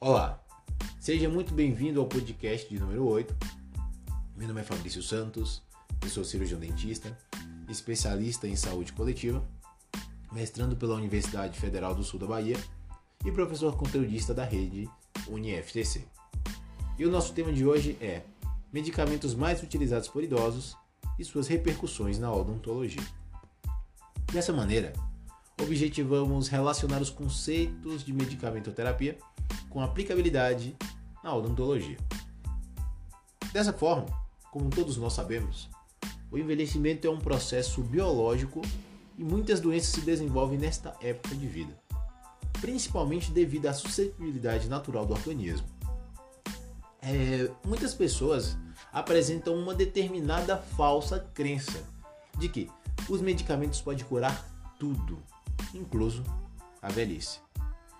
Olá, seja muito bem-vindo ao podcast de número 8. Meu nome é Fabrício Santos, eu sou cirurgião dentista, especialista em saúde coletiva, mestrando pela Universidade Federal do Sul da Bahia e professor conteudista da rede UniFTC. E o nosso tema de hoje é medicamentos mais utilizados por idosos e suas repercussões na odontologia. Dessa maneira, objetivamos relacionar os conceitos de medicamentoterapia com aplicabilidade na odontologia. Dessa forma, como todos nós sabemos, o envelhecimento é um processo biológico e muitas doenças se desenvolvem nesta época de vida, principalmente devido à suscetibilidade natural do organismo. É, muitas pessoas apresentam uma determinada falsa crença de que os medicamentos podem curar tudo, incluso a velhice.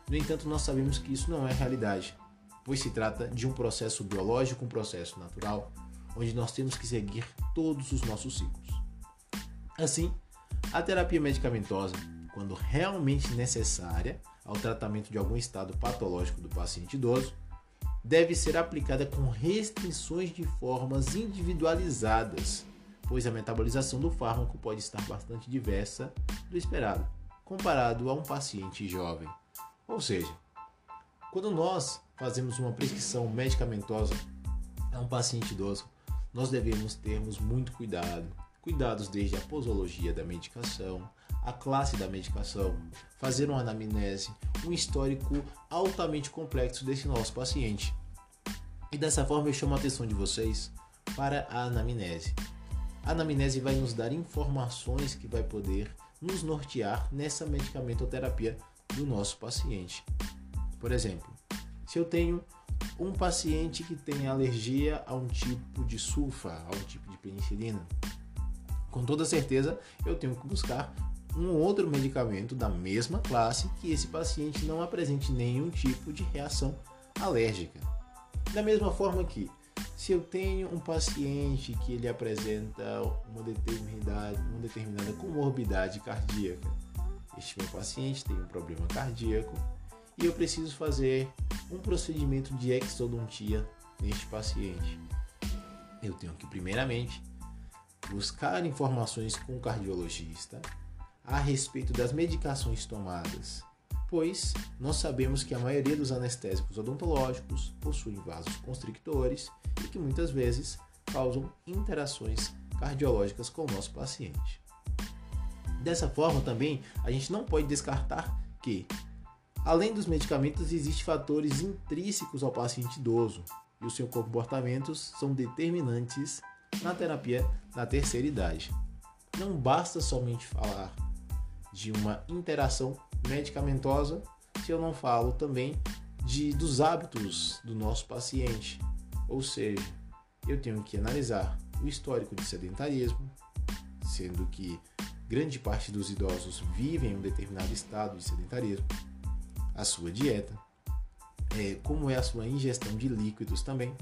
No entanto, nós sabemos que isso não é realidade, pois se trata de um processo biológico, um processo natural, onde nós temos que seguir todos os nossos ciclos. Assim, a terapia medicamentosa, quando realmente necessária ao tratamento de algum estado patológico do paciente idoso, deve ser aplicada com restrições de formas individualizadas, pois a metabolização do fármaco pode estar bastante diversa do esperado, comparado a um paciente jovem. Ou seja, quando nós fazemos uma prescrição medicamentosa a um paciente idoso, nós devemos termos muito cuidado. Cuidados desde a posologia da medicação, a classe da medicação, fazer uma anamnese, um histórico altamente complexo desse nosso paciente. E dessa forma eu chamo a atenção de vocês para a anamnese. A anamnese vai nos dar informações que vai poder nos nortear nessa medicamentoterapia do nosso paciente. Por exemplo, se eu tenho um paciente que tem alergia a um tipo de sulfa, a um tipo de penicilina, com toda certeza eu tenho que buscar um outro medicamento da mesma classe que esse paciente não apresente nenhum tipo de reação alérgica. Da mesma forma que se eu tenho um paciente que ele apresenta uma determinada, uma determinada comorbidade cardíaca, este meu paciente tem um problema cardíaco e eu preciso fazer um procedimento de exodontia neste paciente. Eu tenho que, primeiramente, buscar informações com o cardiologista a respeito das medicações tomadas, pois nós sabemos que a maioria dos anestésicos odontológicos possuem vasos constrictores e que muitas vezes causam interações cardiológicas com o nosso paciente. Dessa forma, também, a gente não pode descartar que, além dos medicamentos, existem fatores intrínsecos ao paciente idoso e os seus comportamentos são determinantes na terapia da terceira idade. Não basta somente falar de uma interação medicamentosa se eu não falo também de, dos hábitos do nosso paciente. Ou seja, eu tenho que analisar o histórico de sedentarismo, sendo que grande parte dos idosos vivem em um determinado estado de sedentarismo, a sua dieta, é, como é a sua ingestão de líquidos também,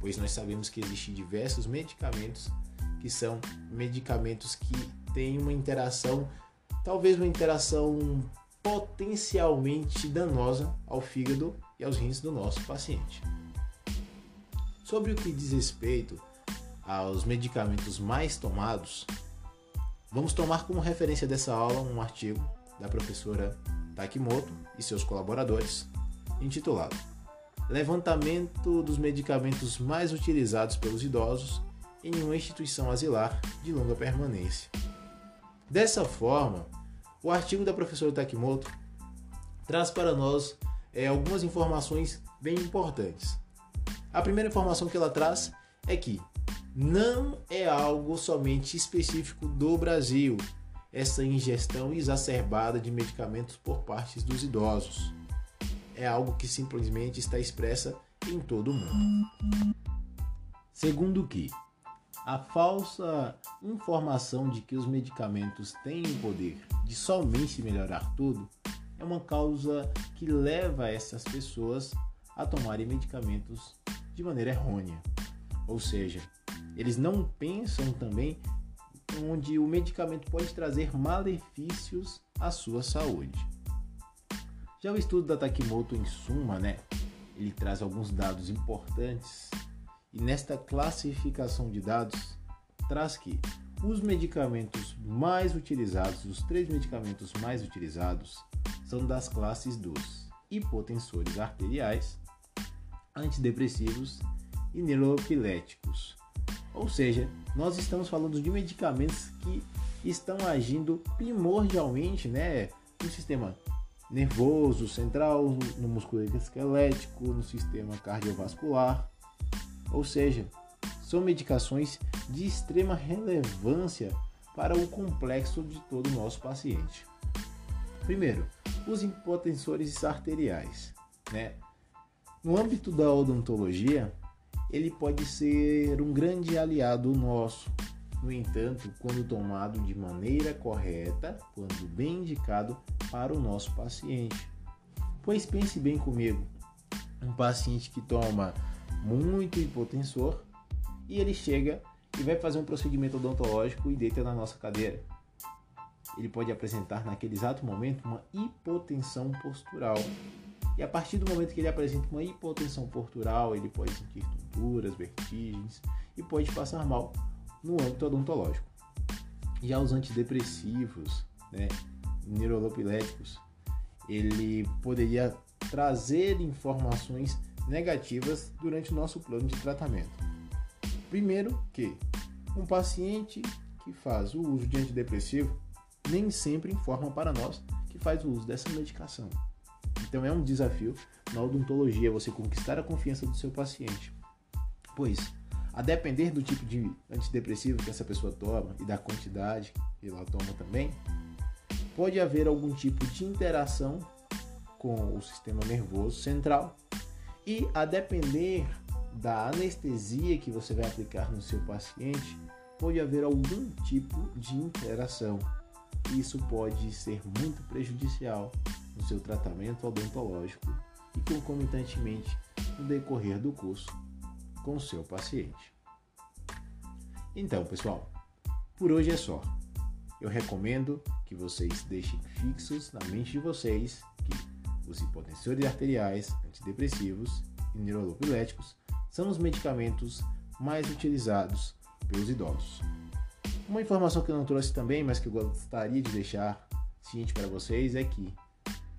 pois nós sabemos que existem diversos medicamentos que são medicamentos que têm uma interação, talvez uma interação potencialmente danosa ao fígado e aos rins do nosso paciente. Sobre o que diz respeito aos medicamentos mais tomados, Vamos tomar como referência dessa aula um artigo da professora Takimoto e seus colaboradores, intitulado Levantamento dos medicamentos mais utilizados pelos idosos em uma instituição asilar de longa permanência. Dessa forma, o artigo da professora Takimoto traz para nós é, algumas informações bem importantes. A primeira informação que ela traz é que não é algo somente específico do Brasil, essa ingestão exacerbada de medicamentos por parte dos idosos. É algo que simplesmente está expressa em todo o mundo. Segundo que a falsa informação de que os medicamentos têm o poder de somente melhorar tudo é uma causa que leva essas pessoas a tomarem medicamentos de maneira errônea. Ou seja, eles não pensam também onde o medicamento pode trazer malefícios à sua saúde. Já o estudo da Takimoto, em suma, né, ele traz alguns dados importantes e nesta classificação de dados traz que os medicamentos mais utilizados, os três medicamentos mais utilizados, são das classes dos hipotensores arteriais, antidepressivos e. Ou seja, nós estamos falando de medicamentos que estão agindo primordialmente né, no sistema nervoso central, no músculo esquelético, no sistema cardiovascular. Ou seja, são medicações de extrema relevância para o complexo de todo o nosso paciente. Primeiro, os hipotensores arteriais. Né? No âmbito da odontologia, ele pode ser um grande aliado nosso. No entanto, quando tomado de maneira correta, quando bem indicado para o nosso paciente. Pois pense bem comigo, um paciente que toma muito hipotensor e ele chega e vai fazer um procedimento odontológico e deita na nossa cadeira. Ele pode apresentar naquele exato momento uma hipotensão postural. E a partir do momento que ele apresenta uma hipotensão postural, ele pode sentir tonturas, vertigens e pode passar mal no âmbito odontológico. Já os antidepressivos, né, neurolepilépticos, ele poderia trazer informações negativas durante o nosso plano de tratamento. Primeiro que um paciente que faz o uso de antidepressivo nem sempre informa para nós que faz o uso dessa medicação. Então é um desafio na odontologia você conquistar a confiança do seu paciente. Pois, a depender do tipo de antidepressivo que essa pessoa toma e da quantidade que ela toma também, pode haver algum tipo de interação com o sistema nervoso central e a depender da anestesia que você vai aplicar no seu paciente, pode haver algum tipo de interação. Isso pode ser muito prejudicial no seu tratamento odontológico e concomitantemente no decorrer do curso com o seu paciente. Então, pessoal, por hoje é só. Eu recomendo que vocês deixem fixos na mente de vocês que os hipotensores arteriais, antidepressivos e neurolepilépticos são os medicamentos mais utilizados pelos idosos. Uma informação que eu não trouxe também, mas que eu gostaria de deixar ciente para vocês é que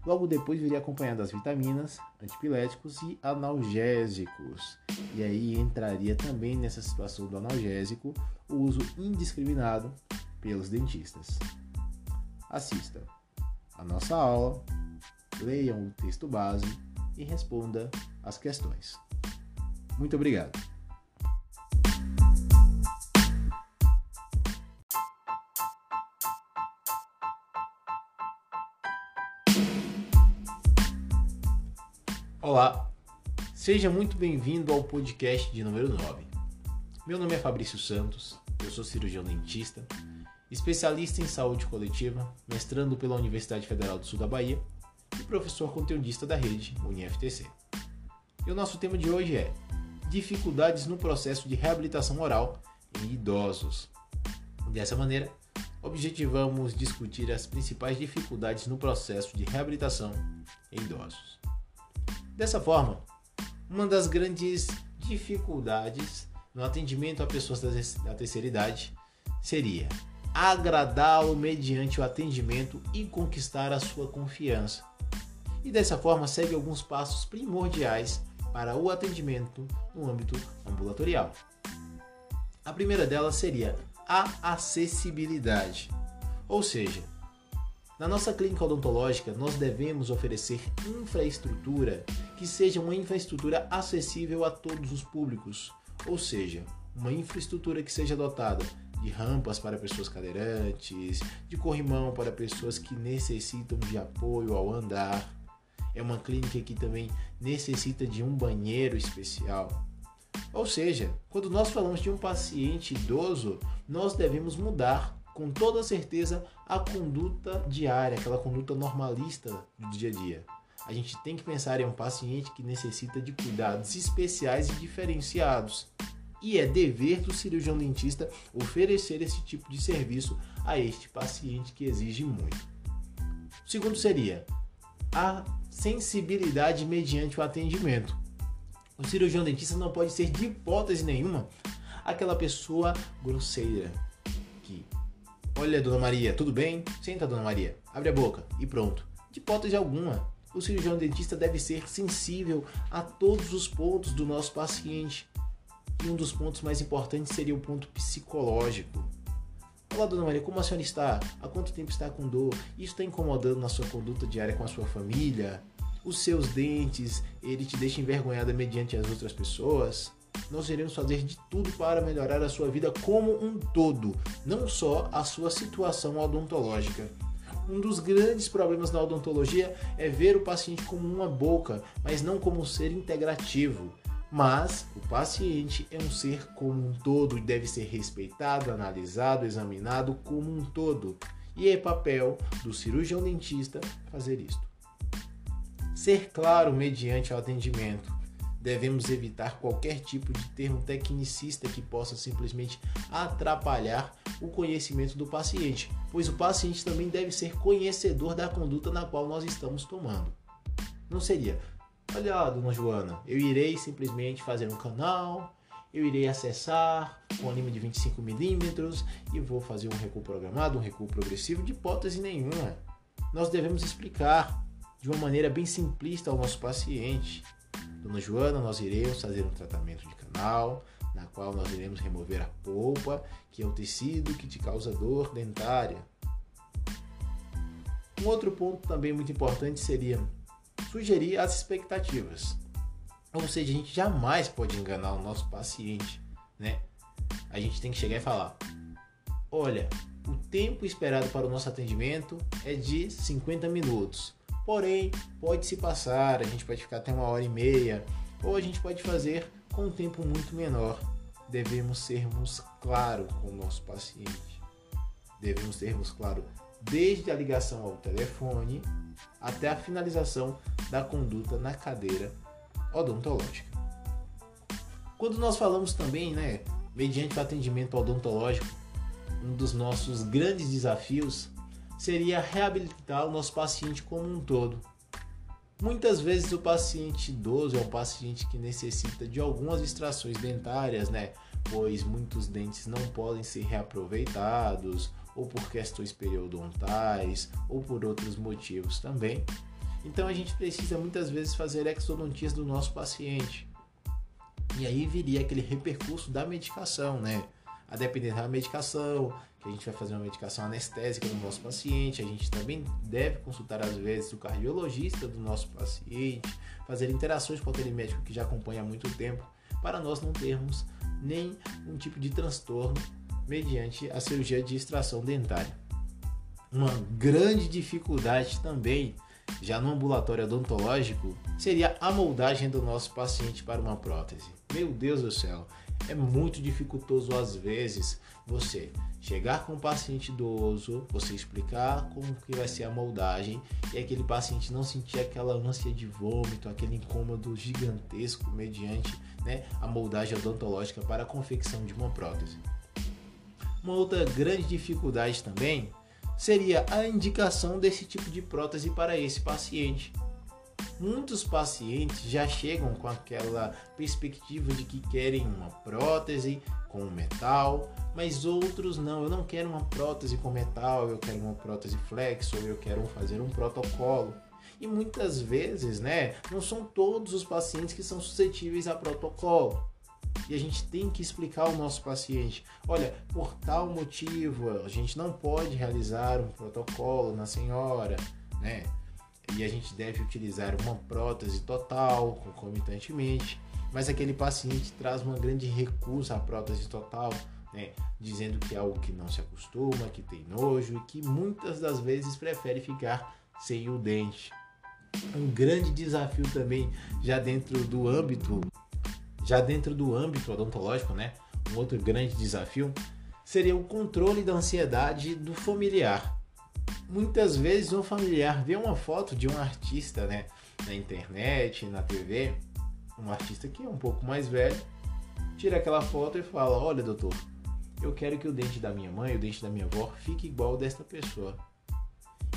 logo depois viria acompanhado das vitaminas, antipiléticos e analgésicos. E aí entraria também nessa situação do analgésico o uso indiscriminado pelos dentistas. Assista a nossa aula, leiam o texto base e responda as questões. Muito obrigado. Olá, seja muito bem-vindo ao podcast de número 9. Meu nome é Fabrício Santos, eu sou cirurgião dentista, especialista em saúde coletiva, mestrando pela Universidade Federal do Sul da Bahia e professor conteudista da rede UniFTC. E o nosso tema de hoje é dificuldades no processo de reabilitação oral em idosos. Dessa maneira, objetivamos discutir as principais dificuldades no processo de reabilitação em idosos. Dessa forma, uma das grandes dificuldades no atendimento a pessoas da terceira idade seria agradá-lo mediante o atendimento e conquistar a sua confiança. E dessa forma segue alguns passos primordiais para o atendimento no âmbito ambulatorial. A primeira delas seria a acessibilidade, ou seja, na nossa clínica odontológica nós devemos oferecer infraestrutura que seja uma infraestrutura acessível a todos os públicos, ou seja, uma infraestrutura que seja dotada de rampas para pessoas cadeirantes, de corrimão para pessoas que necessitam de apoio ao andar, é uma clínica que também necessita de um banheiro especial. Ou seja, quando nós falamos de um paciente idoso, nós devemos mudar com toda certeza a conduta diária, aquela conduta normalista do dia a dia. A gente tem que pensar em um paciente que necessita de cuidados especiais e diferenciados. E é dever do cirurgião dentista oferecer esse tipo de serviço a este paciente que exige muito. O segundo seria a sensibilidade mediante o atendimento. O cirurgião dentista não pode ser de hipótese nenhuma aquela pessoa grosseira olha, dona Maria, tudo bem? Senta, dona Maria, abre a boca e pronto. De hipótese alguma, o cirurgião dentista deve ser sensível a todos os pontos do nosso paciente. E um dos pontos mais importantes seria o ponto psicológico. Olá, dona Maria, como a senhora está? Há quanto tempo está com dor? Isso está incomodando na sua conduta diária com a sua família? Os seus dentes, ele te deixa envergonhada mediante as outras pessoas? Nós iremos fazer de tudo para melhorar a sua vida como um todo, não só a sua situação odontológica. Um dos grandes problemas na odontologia é ver o paciente como uma boca, mas não como um ser integrativo. Mas o paciente é um ser como um todo e deve ser respeitado, analisado, examinado como um todo. E é papel do cirurgião dentista fazer isto. Ser claro mediante o atendimento devemos evitar qualquer tipo de termo tecnicista que possa simplesmente atrapalhar o conhecimento do paciente, pois o paciente também deve ser conhecedor da conduta na qual nós estamos tomando. Não seria, olha lá, dona Joana, eu irei simplesmente fazer um canal, eu irei acessar com anime de 25mm e vou fazer um recuo programado, um recuo progressivo, de hipótese nenhuma. Nós devemos explicar de uma maneira bem simplista ao nosso paciente Dona Joana, nós iremos fazer um tratamento de canal, na qual nós iremos remover a polpa, que é o tecido que te causa dor dentária. Um outro ponto também muito importante seria sugerir as expectativas. Ou seja, a gente jamais pode enganar o nosso paciente, né? A gente tem que chegar e falar: olha, o tempo esperado para o nosso atendimento é de 50 minutos. Porém, pode se passar, a gente pode ficar até uma hora e meia, ou a gente pode fazer com um tempo muito menor. Devemos sermos claros com o nosso paciente. Devemos sermos claros desde a ligação ao telefone até a finalização da conduta na cadeira odontológica. Quando nós falamos também, né, mediante o atendimento odontológico, um dos nossos grandes desafios seria reabilitar o nosso paciente como um todo. Muitas vezes o paciente idoso é um paciente que necessita de algumas extrações dentárias, né? Pois muitos dentes não podem ser reaproveitados, ou por questões periodontais, ou por outros motivos também. Então a gente precisa muitas vezes fazer exodontias do nosso paciente. E aí viria aquele repercurso da medicação, né? A depender da medicação, que a gente vai fazer uma medicação anestésica no nosso paciente, a gente também deve consultar às vezes o cardiologista do nosso paciente, fazer interações com aquele médico que já acompanha há muito tempo, para nós não termos nenhum tipo de transtorno mediante a cirurgia de extração dentária. Uma grande dificuldade também, já no ambulatório odontológico, seria a moldagem do nosso paciente para uma prótese. Meu Deus do céu, é muito dificultoso às vezes você chegar com o paciente idoso, você explicar como que vai ser a moldagem e aquele paciente não sentir aquela ânsia de vômito, aquele incômodo gigantesco mediante né, a moldagem odontológica para a confecção de uma prótese. Uma outra grande dificuldade também seria a indicação desse tipo de prótese para esse paciente. Muitos pacientes já chegam com aquela perspectiva de que querem uma prótese com metal, mas outros não. Eu não quero uma prótese com metal, eu quero uma prótese flex ou eu quero fazer um protocolo. E muitas vezes, né, não são todos os pacientes que são suscetíveis a protocolo. E a gente tem que explicar ao nosso paciente: olha, por tal motivo, a gente não pode realizar um protocolo na senhora, né? E a gente deve utilizar uma prótese total, concomitantemente. Mas aquele paciente traz uma grande recusa à prótese total, né? dizendo que é algo que não se acostuma, que tem nojo e que muitas das vezes prefere ficar sem o dente. Um grande desafio também já dentro do âmbito, já dentro do âmbito odontológico, né? Um outro grande desafio seria o controle da ansiedade do familiar. Muitas vezes um familiar vê uma foto de um artista, né, na internet, na TV, um artista que é um pouco mais velho, tira aquela foto e fala: "Olha, doutor, eu quero que o dente da minha mãe, o dente da minha avó fique igual ao desta pessoa.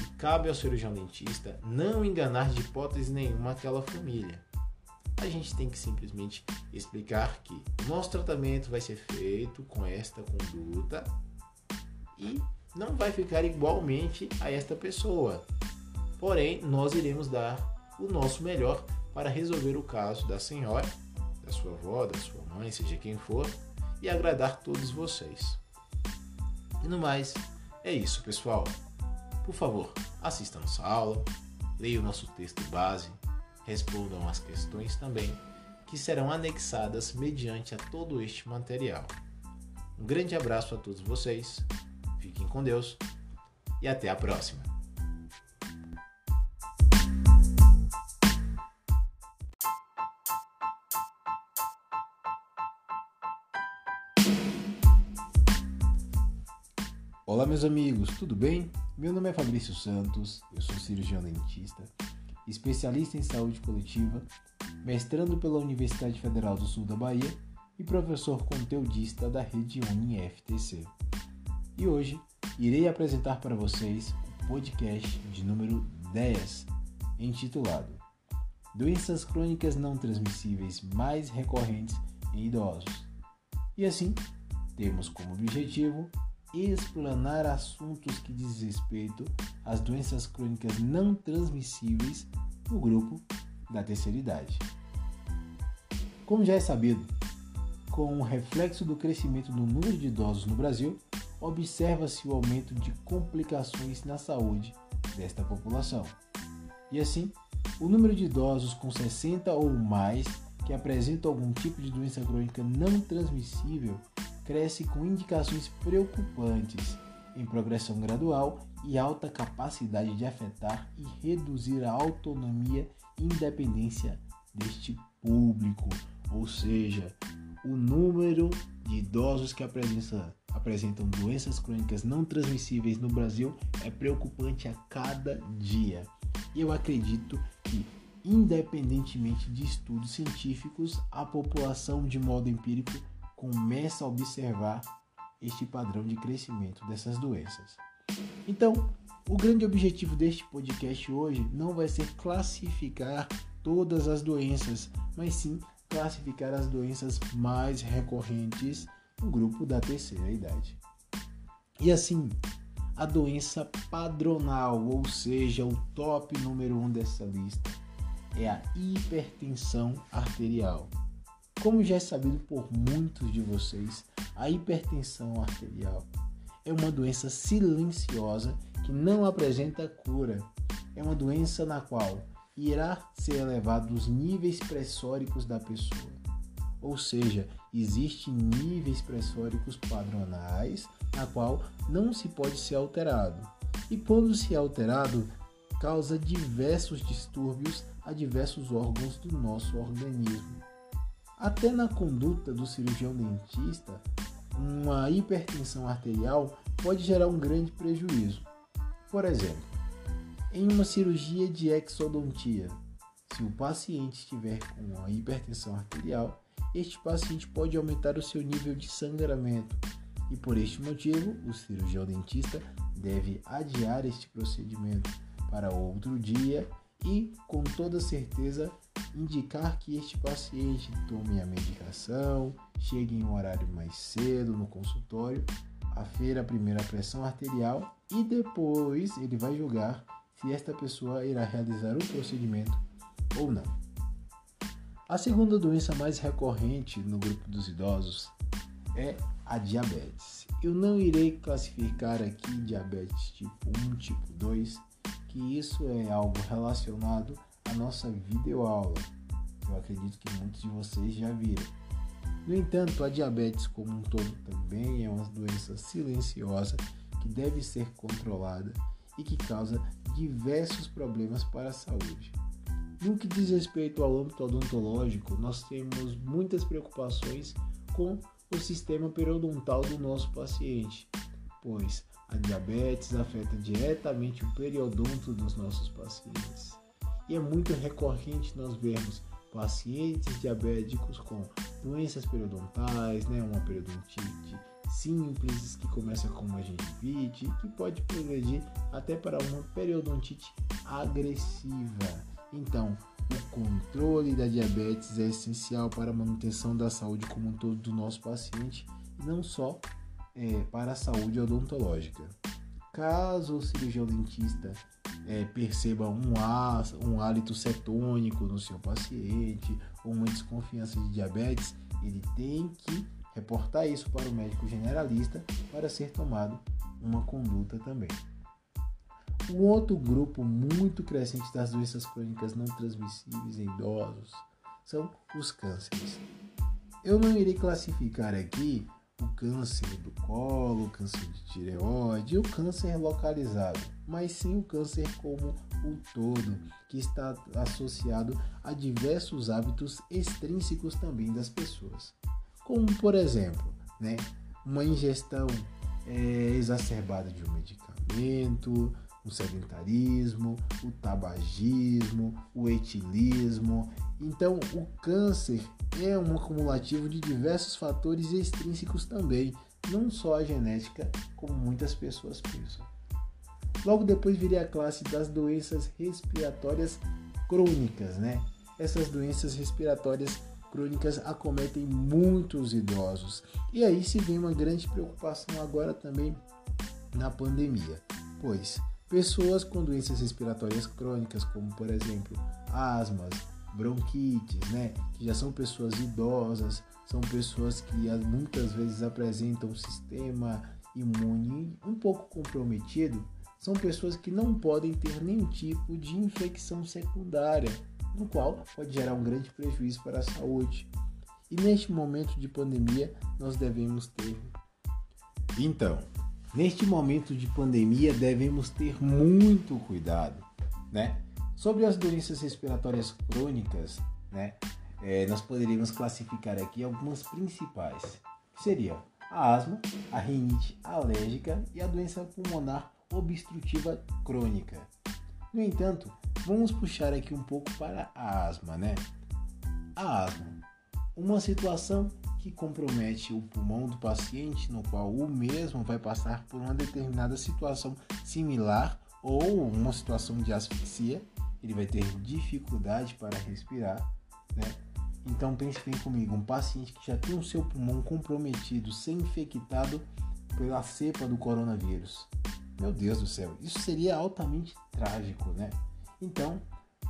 E cabe ao cirurgião dentista não enganar de hipótese nenhuma aquela família. a gente tem que simplesmente explicar que nosso tratamento vai ser feito com esta conduta e não vai ficar igualmente a esta pessoa. Porém, nós iremos dar o nosso melhor para resolver o caso da senhora, da sua avó, da sua mãe, seja quem for, e agradar todos vocês. E no mais, é isso, pessoal. Por favor, assistam nossa aula, leiam o nosso texto base, respondam as questões também, que serão anexadas mediante a todo este material. Um grande abraço a todos vocês, fiquem com Deus e até a próxima! Olá, meus amigos, tudo bem? Meu nome é Fabrício Santos, eu sou cirurgião dentista, especialista em saúde coletiva, mestrando pela Universidade Federal do Sul da Bahia e professor conteudista da rede UniFTC. E hoje irei apresentar para vocês o podcast de número 10, intitulado Doenças crônicas não transmissíveis mais recorrentes em idosos. E assim, temos como objetivo explanar assuntos que diz respeito às doenças crônicas não transmissíveis no grupo da terceira idade. Como já é sabido, com o reflexo do crescimento do número de idosos no Brasil, observa-se o aumento de complicações na saúde desta população. E assim, o número de idosos com 60 ou mais que apresentam algum tipo de doença crônica não transmissível cresce com indicações preocupantes em progressão gradual e alta capacidade de afetar e reduzir a autonomia e independência deste público, ou seja, o número de idosos que apresentam, apresentam doenças crônicas não transmissíveis no Brasil é preocupante a cada dia. E eu acredito que, independentemente de estudos científicos, a população, de modo empírico, começa a observar este padrão de crescimento dessas doenças. Então, o grande objetivo deste podcast hoje não vai ser classificar todas as doenças, mas sim classificar as doenças mais recorrentes no grupo da terceira idade. E assim, a doença padronal, ou seja, o top número um dessa lista, é a hipertensão arterial. Como já é sabido por muitos de vocês, a hipertensão arterial é uma doença silenciosa que não apresenta cura. É uma doença na qual irá ser elevado os níveis pressóricos da pessoa. Ou seja, existem níveis pressóricos padronais na qual não se pode ser alterado. E quando se é alterado, causa diversos distúrbios a diversos órgãos do nosso organismo. Até na conduta do cirurgião dentista, uma hipertensão arterial pode gerar um grande prejuízo. Por exemplo, em uma cirurgia de exodontia, se o paciente estiver com uma hipertensão arterial, este paciente pode aumentar o seu nível de sangramento e por este motivo o cirurgião dentista deve adiar este procedimento para outro dia e com toda certeza indicar que este paciente tome a medicação, chegue em um horário mais cedo no consultório, afere a primeira pressão arterial e depois ele vai julgar se esta pessoa irá realizar o procedimento ou não. A segunda doença mais recorrente no grupo dos idosos é a diabetes. Eu não irei classificar aqui diabetes tipo 1, tipo 2, que isso é algo relacionado a nossa videoaula. Eu acredito que muitos de vocês já viram. No entanto, a diabetes como um todo também é uma doença silenciosa que deve ser controlada e que causa diversos problemas para a saúde. No que diz respeito ao âmbito odontológico, nós temos muitas preocupações com o sistema periodontal do nosso paciente, pois a diabetes afeta diretamente o periodonto dos nossos pacientes. E é muito recorrente nós vermos pacientes diabéticos com doenças periodontais, né, uma periodontite simples que começa com uma gengivite que pode progredir até para uma periodontite agressiva. Então, o controle da diabetes é essencial para a manutenção da saúde como um todo do nosso paciente e não só é, para a saúde odontológica. Caso o cirurgião dentista é, perceba um, um hálito cetônico no seu paciente ou uma desconfiança de diabetes, ele tem que reportar isso para o médico generalista para ser tomado uma conduta também. Um outro grupo muito crescente das doenças crônicas não transmissíveis em idosos são os cânceres. Eu não irei classificar aqui o câncer do colo, o câncer de tireoide o câncer localizado, mas sim o câncer como um todo, que está associado a diversos hábitos extrínsecos também das pessoas, como por exemplo, né, uma ingestão é, exacerbada de um medicamento, o sedentarismo, o tabagismo, o etilismo. Então, o câncer é um acumulativo de diversos fatores extrínsecos também, não só a genética, como muitas pessoas pensam. Logo depois viria a classe das doenças respiratórias crônicas, né? Essas doenças respiratórias crônicas acometem muitos idosos. E aí se vem uma grande preocupação agora também na pandemia, pois pessoas com doenças respiratórias crônicas, como por exemplo asmas, bronquites, né, que já são pessoas idosas, são pessoas que muitas vezes apresentam um sistema imune um pouco comprometido, são pessoas que não podem ter nenhum tipo de infecção secundária, no qual pode gerar um grande prejuízo para a saúde. E neste momento de pandemia, nós devemos ter. Então, neste momento de pandemia, devemos ter muito cuidado, né? Sobre as doenças respiratórias crônicas, né? É, nós poderíamos classificar aqui algumas principais, que seriam a asma, a rinite alérgica e a doença pulmonar obstrutiva crônica. No entanto, vamos puxar aqui um pouco para a asma, né? A asma, uma situação que compromete o pulmão do paciente, no qual o mesmo vai passar por uma determinada situação similar ou uma situação de asfixia, ele vai ter dificuldade para respirar, né? Então pense bem comigo, um paciente que já tem o seu pulmão comprometido, ser infectado pela cepa do coronavírus. Meu Deus do céu, isso seria altamente trágico, né? Então,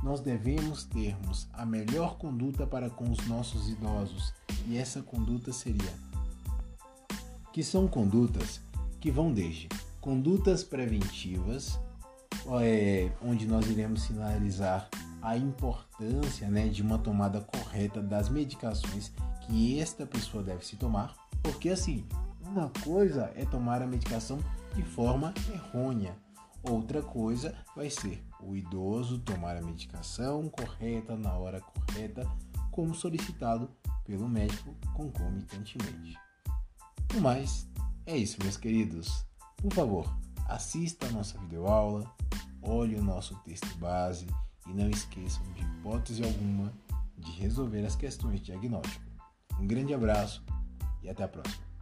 nós devemos termos a melhor conduta para com os nossos idosos, e essa conduta seria que são condutas que vão desde condutas preventivas, é, onde nós iremos sinalizar a importância né, de uma tomada correta das medicações que esta pessoa deve se tomar, porque assim, uma coisa é tomar a medicação de forma errônea. Outra coisa vai ser o idoso tomar a medicação correta na hora correta, como solicitado pelo médico concomitantemente. No mais, é isso, meus queridos. Por favor, assista a nossa videoaula, olhe o nosso texto base e não esqueçam de hipótese alguma de resolver as questões de diagnóstico. Um grande abraço e até a próxima.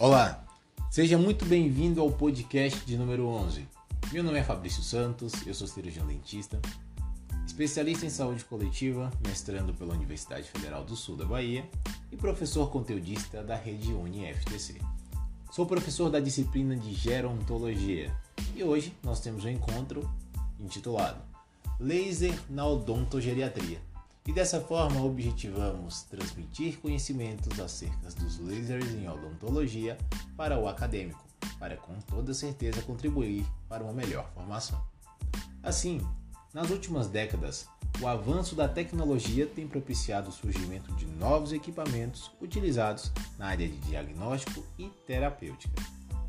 Olá, seja muito bem-vindo ao podcast de número 11. Meu nome é Fabrício Santos, eu sou cirurgião dentista, especialista em saúde coletiva, mestrando pela Universidade Federal do Sul da Bahia e professor conteudista da rede UniFTC. Sou professor da disciplina de gerontologia e hoje nós temos um encontro intitulado Laser na Odontogeriatria e dessa forma objetivamos transmitir conhecimentos acerca dos lasers em odontologia para o acadêmico, para com toda certeza contribuir para uma melhor formação. Assim, nas últimas décadas, o avanço da tecnologia tem propiciado o surgimento de novos equipamentos utilizados na área de diagnóstico e terapêutica.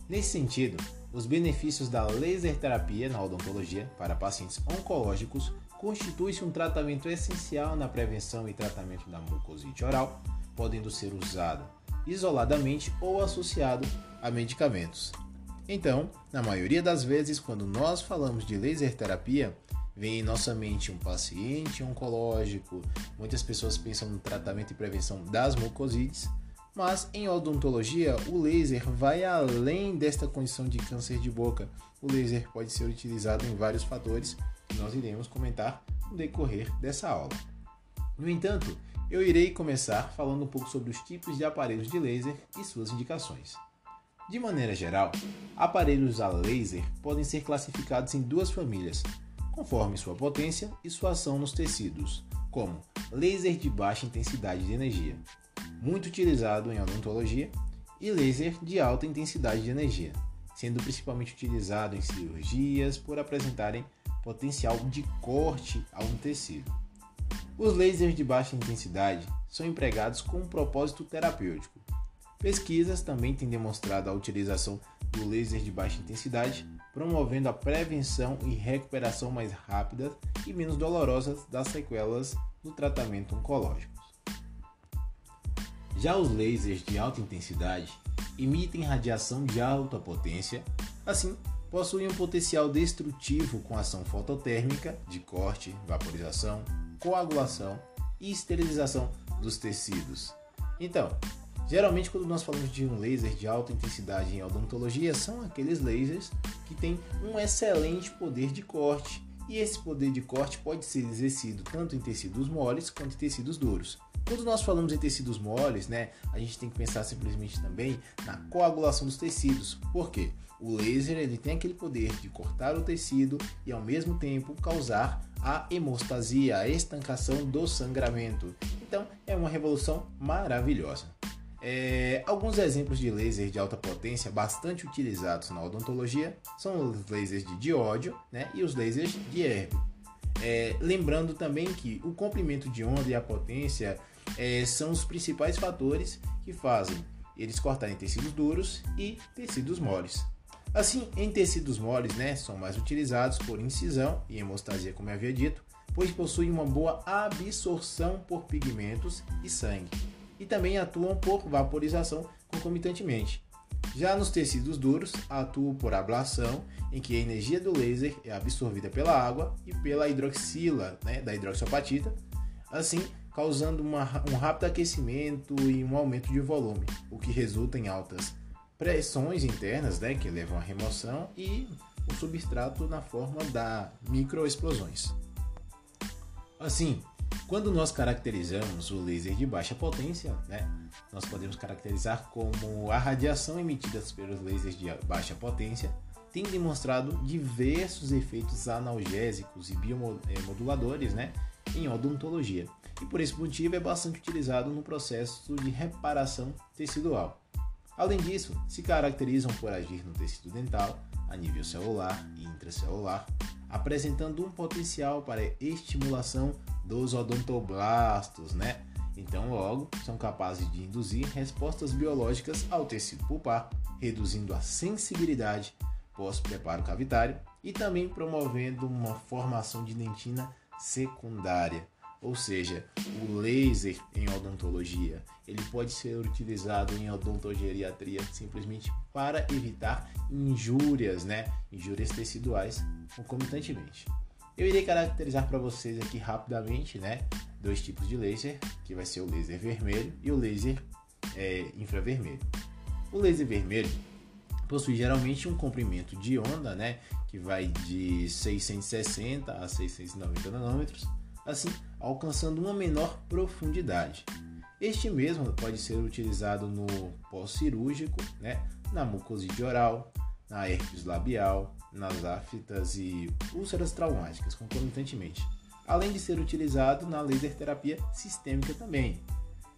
Nesse sentido, os benefícios da laser terapia na odontologia para pacientes oncológicos constitui-se um tratamento essencial na prevenção e tratamento da mucosite oral, podendo ser usado isoladamente ou associado a medicamentos. Então, na maioria das vezes, quando nós falamos de laser terapia, vem em nossa mente um paciente oncológico. Muitas pessoas pensam no tratamento e prevenção das mucosites, Mas em odontologia, o laser vai além desta condição de câncer de boca. O laser pode ser utilizado em vários fatores que nós iremos comentar no decorrer dessa aula. No entanto, eu irei começar falando um pouco sobre os tipos de aparelhos de laser e suas indicações. De maneira geral, aparelhos a laser podem ser classificados em duas famílias, conforme sua potência e sua ação nos tecidos, como laser de baixa intensidade de energia, muito utilizado em odontologia, e laser de alta intensidade de energia, sendo principalmente utilizado em cirurgias por apresentarem potencial de corte a um tecido. Os lasers de baixa intensidade são empregados com um propósito terapêutico. Pesquisas também têm demonstrado a utilização do laser de baixa intensidade, promovendo a prevenção e recuperação mais rápida e menos dolorosas das sequelas do tratamento oncológico. Já os lasers de alta intensidade emitem radiação de alta potência, assim, possuem um potencial destrutivo com ação fototérmica de corte, vaporização, coagulação e esterilização dos tecidos. Então, geralmente quando nós falamos de um laser de alta intensidade em odontologia, são aqueles lasers que têm um excelente poder de corte. E esse poder de corte pode ser exercido tanto em tecidos moles quanto em tecidos duros. Quando nós falamos em tecidos moles, né, a gente tem que pensar simplesmente também na coagulação dos tecidos. Por quê? O laser ele tem aquele poder de cortar o tecido e ao mesmo tempo causar a hemostasia, a estancação do sangramento. Então é uma revolução maravilhosa. É, alguns exemplos de laser de alta potência bastante utilizados na odontologia são os lasers de diódio né, e os lasers de Erbe. É, lembrando também que o comprimento de onda e a potência é, são os principais fatores que fazem eles cortarem tecidos duros e tecidos moles. Assim, em tecidos moles, né, são mais utilizados por incisão e hemostasia, como eu havia dito, pois possuem uma boa absorção por pigmentos e sangue, e também atuam por vaporização concomitantemente. Já nos tecidos duros, atuam por ablação, em que a energia do laser é absorvida pela água e pela hidroxila né, da hidroxiapatita, assim causando uma, um rápido aquecimento e um aumento de volume, o que resulta em altas pressões internas, né, que levam à remoção e o substrato na forma da microexplosões. Assim, quando nós caracterizamos o laser de baixa potência, né, nós podemos caracterizar como a radiação emitida pelos lasers de baixa potência tem demonstrado diversos efeitos analgésicos e biomoduladores né, em odontologia e por esse motivo é bastante utilizado no processo de reparação tecidual. Além disso, se caracterizam por agir no tecido dental a nível celular e intracelular, apresentando um potencial para estimulação dos odontoblastos, né? Então, logo, são capazes de induzir respostas biológicas ao tecido pulpar, reduzindo a sensibilidade pós-preparo cavitário e também promovendo uma formação de dentina secundária ou seja, o laser em odontologia, ele pode ser utilizado em odontogeriatria simplesmente para evitar injúrias, né? Injúrias teciduais concomitantemente. Eu irei caracterizar para vocês aqui rapidamente, né? Dois tipos de laser, que vai ser o laser vermelho e o laser é, infravermelho. O laser vermelho possui geralmente um comprimento de onda, né? Que vai de 660 a 690 nanômetros assim alcançando uma menor profundidade. Este mesmo pode ser utilizado no pós-cirúrgico, né, na mucosite oral, na herpes labial, nas aftas e úlceras traumáticas concomitantemente, além de ser utilizado na laser terapia sistêmica também,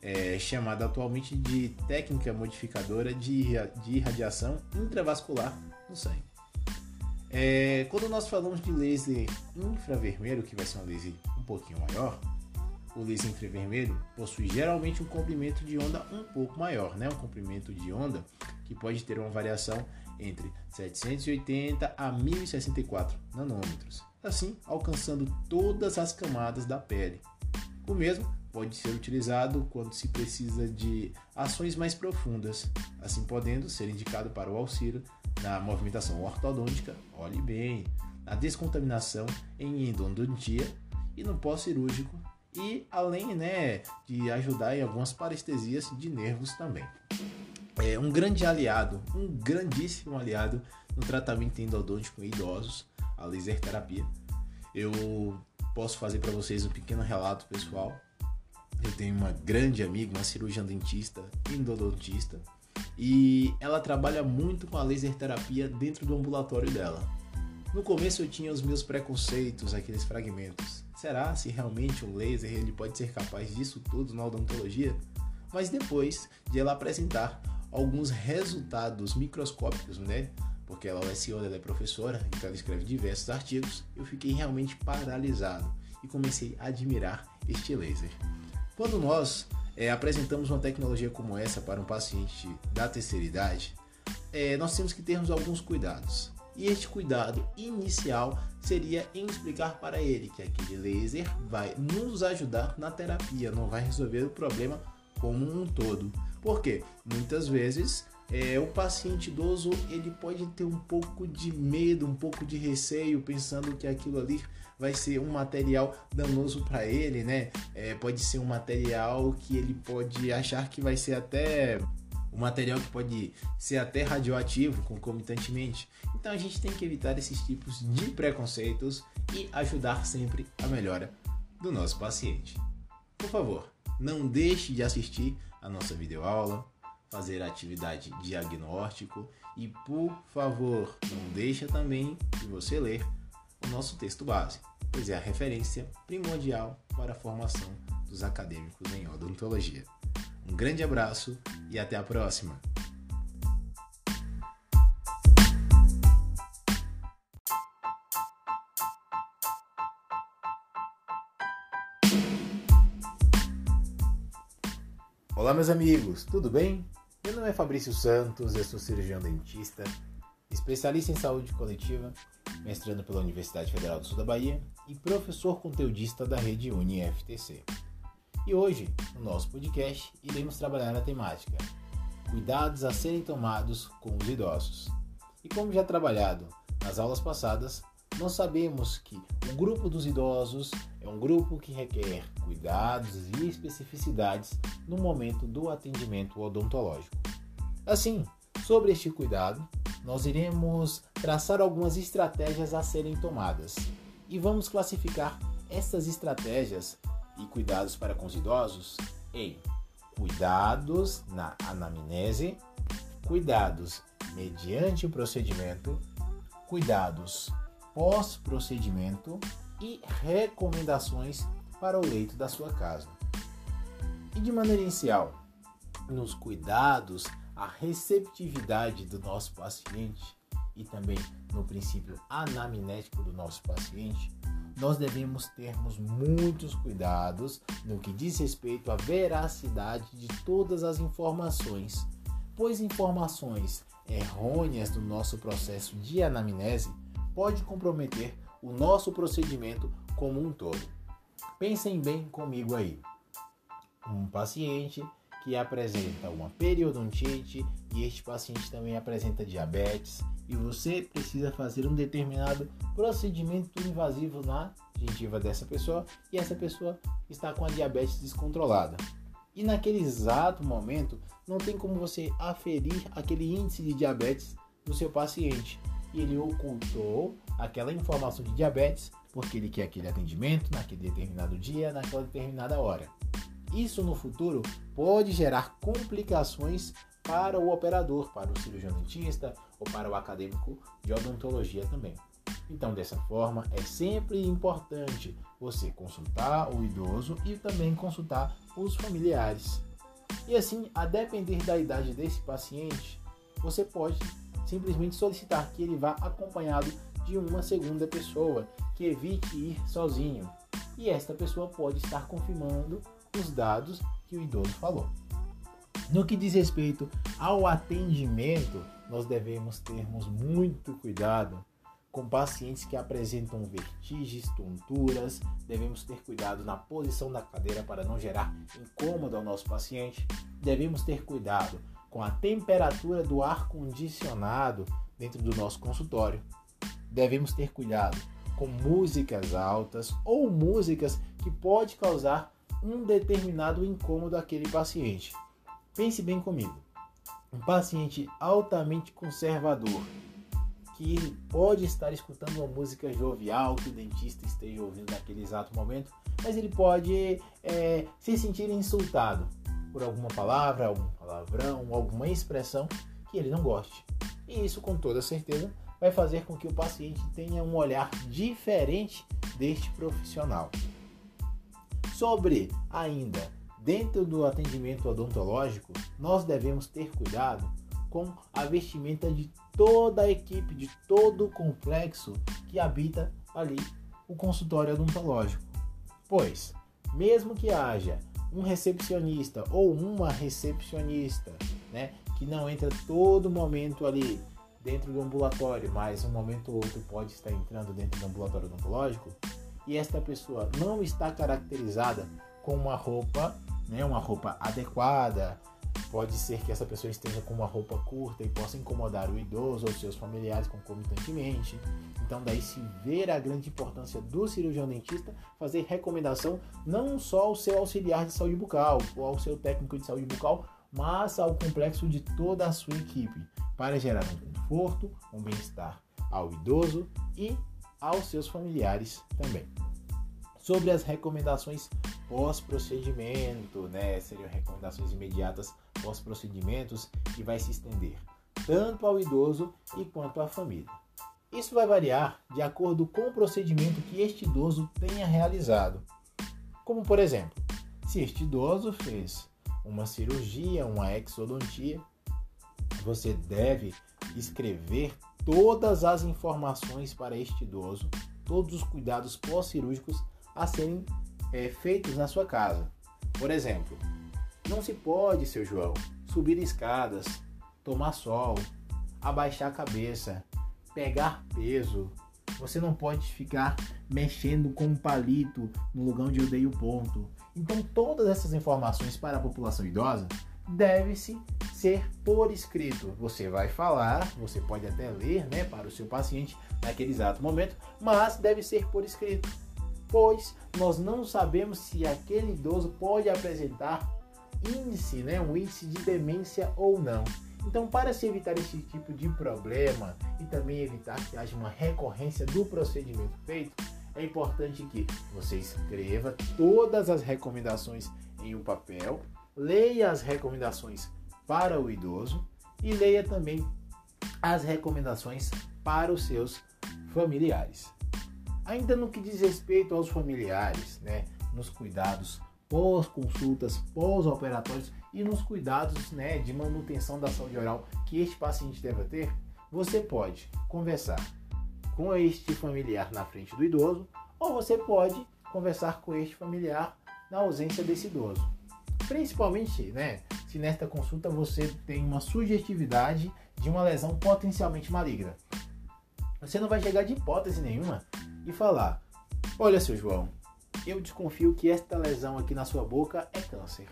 é chamada atualmente de técnica modificadora de, de irradiação intravascular no sangue. É, quando nós falamos de laser infravermelho, que vai ser um laser um pouquinho maior, o laser infravermelho possui geralmente um comprimento de onda um pouco maior, né? um comprimento de onda que pode ter uma variação entre 780 a 1064 nanômetros, assim alcançando todas as camadas da pele. O mesmo pode ser utilizado quando se precisa de ações mais profundas, assim podendo ser indicado para o auxílio na movimentação ortodôntica, olhe bem, na descontaminação em endodontia e no pós-cirúrgico e além né, de ajudar em algumas parestesias de nervos também. É um grande aliado, um grandíssimo aliado no tratamento endodôntico em idosos, a laser terapia. Eu posso fazer para vocês um pequeno relato pessoal. Eu tenho uma grande amiga, uma cirurgiã dentista, endodontista, e ela trabalha muito com a laser terapia dentro do ambulatório dela. No começo eu tinha os meus preconceitos, aqueles fragmentos. Será se realmente o laser ele pode ser capaz disso tudo na odontologia? Mas depois de ela apresentar alguns resultados microscópicos, né? Porque ela é CEO, ela é professora, então ela escreve diversos artigos, eu fiquei realmente paralisado e comecei a admirar este laser. Quando nós é, apresentamos uma tecnologia como essa para um paciente da terceira idade, é, nós temos que termos alguns cuidados. E este cuidado inicial seria em explicar para ele que aquele laser vai nos ajudar na terapia, não vai resolver o problema como um todo. Porque muitas vezes é, o paciente idoso ele pode ter um pouco de medo, um pouco de receio, pensando que aquilo ali vai ser um material danoso para ele, né? É, pode ser um material que ele pode achar que vai ser até um material que pode ser até radioativo concomitantemente. Então a gente tem que evitar esses tipos de preconceitos e ajudar sempre a melhora do nosso paciente. Por favor, não deixe de assistir a nossa videoaula, fazer a atividade diagnóstico e, por favor, não deixe também de você ler o nosso texto base, pois é a referência primordial para a formação dos acadêmicos em odontologia. Um grande abraço e até a próxima! Olá, meus amigos, tudo bem? Meu nome é Fabrício Santos, eu sou cirurgião dentista, especialista em saúde coletiva, mestrando pela Universidade Federal do Sul da Bahia e professor conteudista da rede UniFTC. E hoje, no nosso podcast, iremos trabalhar a temática Cuidados a serem tomados com os idosos. E como já trabalhado nas aulas passadas, nós sabemos que o grupo dos idosos é um grupo que requer cuidados e especificidades no momento do atendimento odontológico. Assim, sobre este cuidado, nós iremos traçar algumas estratégias a serem tomadas e vamos classificar essas estratégias e cuidados para com os idosos em cuidados na anamnese, cuidados mediante o procedimento, cuidados pós-procedimento e recomendações para o leito da sua casa. E de maneira inicial, nos cuidados, a receptividade do nosso paciente e também no princípio anamnético do nosso paciente, nós devemos termos muitos cuidados no que diz respeito à veracidade de todas as informações, pois informações errôneas do nosso processo de anamnese pode comprometer o nosso procedimento como um todo. Pensem bem comigo aí. Um paciente que apresenta uma periodontite e este paciente também apresenta diabetes e você precisa fazer um determinado procedimento invasivo na gengiva dessa pessoa e essa pessoa está com a diabetes descontrolada. E naquele exato momento não tem como você aferir aquele índice de diabetes do seu paciente e ele ocultou aquela informação de diabetes porque ele quer aquele atendimento naquele determinado dia, naquela determinada hora. Isso no futuro pode gerar complicações para o operador, para o cirurgião dentista ou para o acadêmico de odontologia também. Então, dessa forma, é sempre importante você consultar o idoso e também consultar os familiares. E assim, a depender da idade desse paciente, você pode simplesmente solicitar que ele vá acompanhado de uma segunda pessoa, que evite ir sozinho. E esta pessoa pode estar confirmando os dados que o idoso falou. No que diz respeito ao atendimento, nós devemos termos muito cuidado com pacientes que apresentam vertigens, tonturas, devemos ter cuidado na posição da cadeira para não gerar incômodo ao nosso paciente. Devemos ter cuidado com a temperatura do ar condicionado dentro do nosso consultório. Devemos ter cuidado com músicas altas ou músicas que pode causar um determinado incômodo àquele paciente. Pense bem comigo. Um paciente altamente conservador que pode estar escutando uma música jovial que o dentista esteja ouvindo naquele exato momento, mas ele pode é, se sentir insultado por alguma palavra, algum palavrão, alguma expressão que ele não goste. E isso, com toda certeza, vai fazer com que o paciente tenha um olhar diferente deste profissional. Sobre ainda, dentro do atendimento odontológico, nós devemos ter cuidado com a vestimenta de toda a equipe, de todo o complexo que habita ali o consultório odontológico. Pois, mesmo que haja um recepcionista ou uma recepcionista, né, que não entra todo momento ali dentro do ambulatório, mas um momento ou outro pode estar entrando dentro do ambulatório odontológico, e esta pessoa não está caracterizada com uma roupa, né, uma roupa adequada, pode ser que essa pessoa esteja com uma roupa curta e possa incomodar o idoso ou seus familiares concomitantemente. Então daí se ver a grande importância do cirurgião dentista fazer recomendação não só ao seu auxiliar de saúde bucal ou ao seu técnico de saúde bucal, mas ao complexo de toda a sua equipe, para gerar um conforto, um bem-estar ao idoso e aos seus familiares também. Sobre as recomendações pós-procedimento, né? Seriam recomendações imediatas pós-procedimentos que vai se estender tanto ao idoso e quanto à família. Isso vai variar de acordo com o procedimento que este idoso tenha realizado. Como por exemplo, se este idoso fez uma cirurgia, uma exodontia, você deve escrever todas as informações para este idoso, todos os cuidados pós-cirúrgicos a serem é, feitos na sua casa. Por exemplo, não se pode, seu João, subir escadas, tomar sol, abaixar a cabeça, pegar peso. Você não pode ficar mexendo com um palito no lugar onde eu dei o ponto. Então, todas essas informações para a população idosa deve-se ser por escrito. Você vai falar, você pode até ler né, para o seu paciente naquele exato momento, mas deve ser por escrito, pois nós não sabemos se aquele idoso pode apresentar índice, né, um índice de demência ou não. Então, para se evitar esse tipo de problema e também evitar que haja uma recorrência do procedimento feito, é importante que você escreva todas as recomendações em um papel, leia as recomendações para o idoso e leia também as recomendações para os seus familiares. Ainda no que diz respeito aos familiares, né, nos cuidados pós-consultas, pós-operatórios e nos cuidados né, de manutenção da saúde oral que este paciente deve ter, você pode conversar com este familiar na frente do idoso ou você pode conversar com este familiar na ausência desse idoso. Principalmente, né, se nesta consulta você tem uma sugestividade de uma lesão potencialmente maligna. Você não vai chegar de hipótese nenhuma e falar: Olha, seu João, eu desconfio que esta lesão aqui na sua boca é câncer.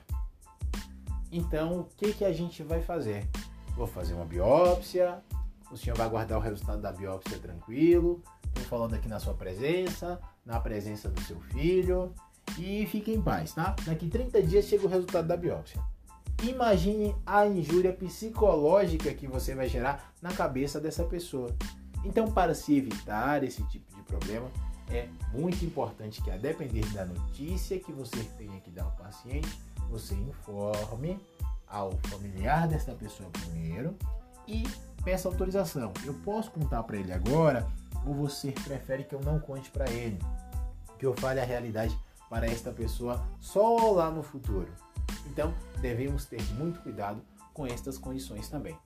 Então, o que, que a gente vai fazer? Vou fazer uma biópsia, o senhor vai guardar o resultado da biópsia tranquilo, estou falando aqui na sua presença, na presença do seu filho, e fique em paz, tá? Daqui 30 dias chega o resultado da biópsia. Imagine a injúria psicológica que você vai gerar na cabeça dessa pessoa. Então, para se evitar esse tipo de problema, é muito importante que, a depender da notícia que você tenha que dar ao paciente, você informe ao familiar dessa pessoa primeiro e peça autorização. Eu posso contar para ele agora ou você prefere que eu não conte para ele? Que eu fale a realidade para esta pessoa só lá no futuro. Então, devemos ter muito cuidado com estas condições também.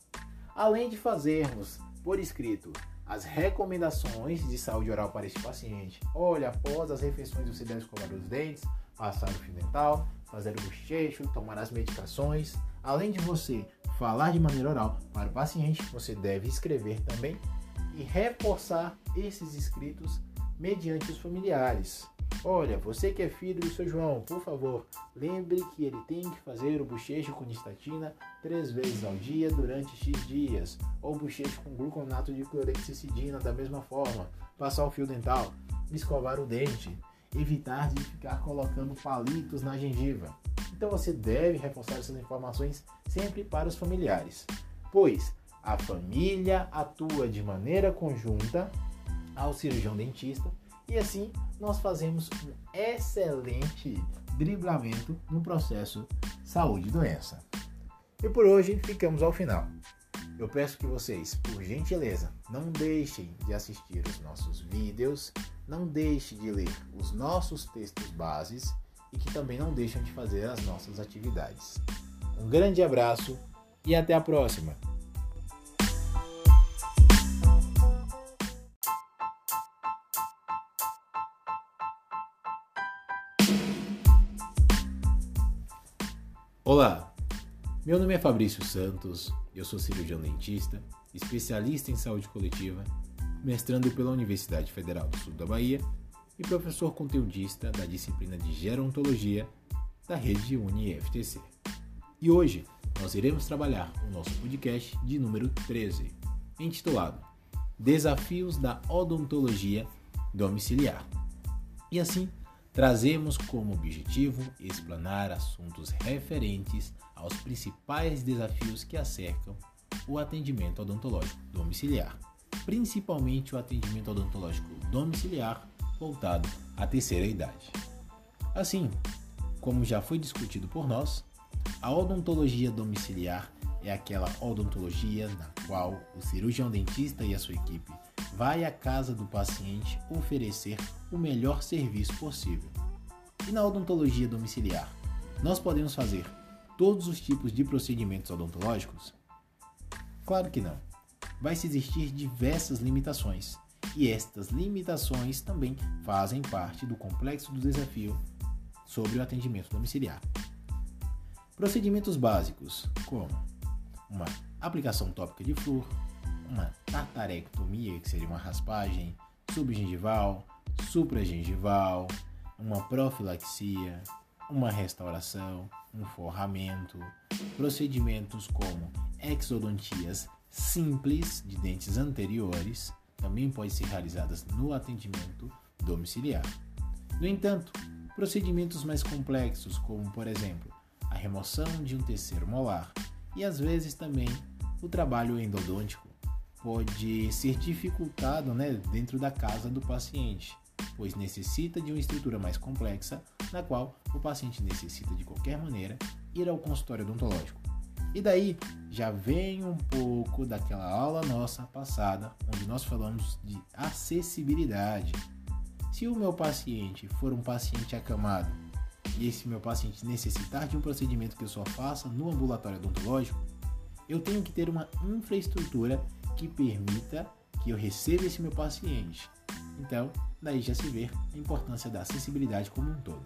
Além de fazermos por escrito as recomendações de saúde oral para este paciente. Olha, após as refeições você deve escovar os dentes, passar o fio dental, fazer o bochecho, tomar as medicações. Além de você falar de maneira oral para o paciente, você deve escrever também e reforçar esses escritos mediante os familiares. Olha, você que é filho do seu João, por favor, lembre que ele tem que fazer o bochecho com nistatina três vezes ao dia durante X dias, ou bochecho com gluconato de clorexidina da mesma forma, passar o fio dental, escovar o dente. evitar de ficar colocando palitos na gengiva. Então você deve reforçar essas informações sempre para os familiares, pois a família atua de maneira conjunta ao cirurgião dentista e assim nós fazemos um excelente driblamento no processo saúde e doença. E por hoje ficamos ao final. Eu peço que vocês, por gentileza, não deixem de assistir os nossos vídeos, não deixem de ler os nossos textos bases e que também não deixem de fazer as nossas atividades. Um grande abraço e até a próxima! Olá, meu nome é Fabrício Santos, eu sou cirurgião dentista, especialista em saúde coletiva, mestrando pela Universidade Federal do Sul da Bahia e professor conteudista da disciplina de Gerontologia da rede UniFTC. E hoje nós iremos trabalhar o nosso podcast de número 13, intitulado Desafios da Odontologia Domiciliar. E assim, trazemos como objetivo explanar assuntos referentes aos principais desafios que acercam o atendimento odontológico domiciliar, principalmente o atendimento odontológico domiciliar voltado à terceira idade. Assim, como já foi discutido por nós, a odontologia domiciliar é aquela odontologia na qual o cirurgião dentista e a sua equipe vai à casa do paciente oferecer o melhor serviço possível. E na odontologia domiciliar, nós podemos fazer todos os tipos de procedimentos odontológicos? Claro que não. Vai se existir diversas limitações, e estas limitações também fazem parte do complexo do desafio sobre o atendimento domiciliar. Procedimentos básicos, como uma aplicação tópica de flúor, uma tatarectomia, que seria uma raspagem subgengival, supragengival, uma profilaxia, uma restauração, um forramento, procedimentos como exodontias simples de dentes anteriores, também podem ser realizadas no atendimento domiciliar. No entanto, procedimentos mais complexos, como por exemplo a remoção de um terceiro molar e às vezes também o trabalho endodôntico, pode ser dificultado né, dentro da casa do paciente, pois necessita de uma estrutura mais complexa, na qual o paciente necessita de qualquer maneira ir ao consultório odontológico. E daí já vem um pouco daquela aula nossa passada, onde nós falamos de acessibilidade. Se o meu paciente for um paciente acamado e esse meu paciente necessitar de um procedimento que eu só faça no ambulatório odontológico, eu tenho que ter uma infraestrutura que permita que eu receba esse meu paciente. Então, daí já se vê a importância da acessibilidade como um todo.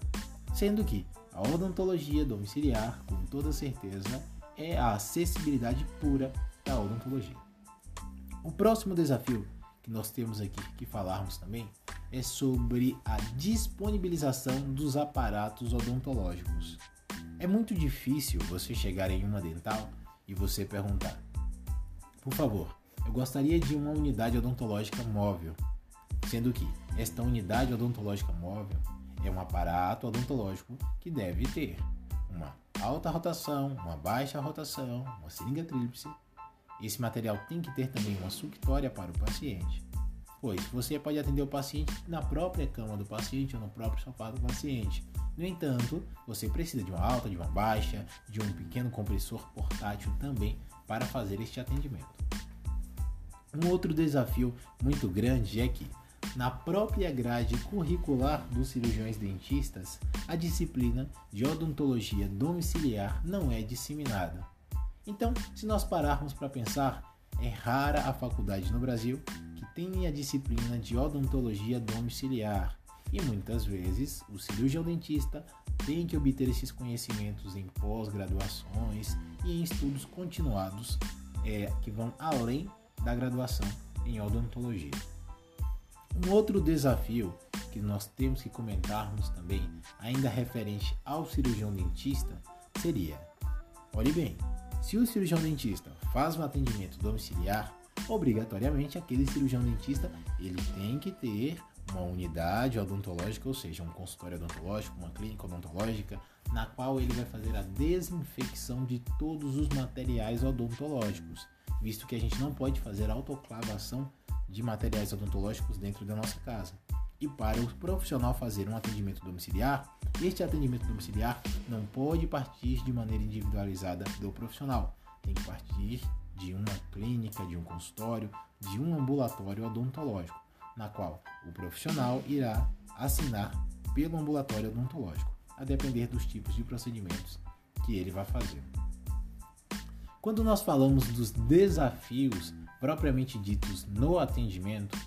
Sendo que a odontologia domiciliar, com toda certeza, é a acessibilidade pura da odontologia. O próximo desafio que nós temos aqui que falarmos também é sobre a disponibilização dos aparatos odontológicos. É muito difícil você chegar em uma dental e você perguntar: por favor, eu gostaria de uma unidade odontológica móvel, sendo que esta unidade odontológica móvel é um aparato odontológico que deve ter uma alta rotação, uma baixa rotação, uma seringa tríplice. Esse material tem que ter também uma suctória para o paciente, pois você pode atender o paciente na própria cama do paciente ou no próprio sofá do paciente. No entanto, você precisa de uma alta, de uma baixa, de um pequeno compressor portátil também para fazer este atendimento. Um outro desafio muito grande é que, na própria grade curricular dos cirurgiões dentistas, a disciplina de odontologia domiciliar não é disseminada. Então, se nós pararmos para pensar, é rara a faculdade no Brasil que tenha a disciplina de odontologia domiciliar. E muitas vezes o cirurgião dentista tem que obter esses conhecimentos em pós-graduações e em estudos continuados é, que vão além da graduação em odontologia. Um outro desafio que nós temos que comentarmos também, ainda referente ao cirurgião dentista, seria: olhe bem, se o cirurgião dentista faz um atendimento domiciliar, obrigatoriamente aquele cirurgião dentista ele tem que ter uma unidade odontológica, ou seja, um consultório odontológico, uma clínica odontológica, na qual ele vai fazer a desinfecção de todos os materiais odontológicos, visto que a gente não pode fazer autoclavação de materiais odontológicos dentro da nossa casa. E para o profissional fazer um atendimento domiciliar, este atendimento domiciliar não pode partir de maneira individualizada do profissional, tem que partir de uma clínica, de um consultório, de um ambulatório odontológico, na qual o profissional irá assinar pelo ambulatório odontológico, a depender dos tipos de procedimentos que ele vai fazer. Quando nós falamos dos desafios propriamente ditos no atendimento,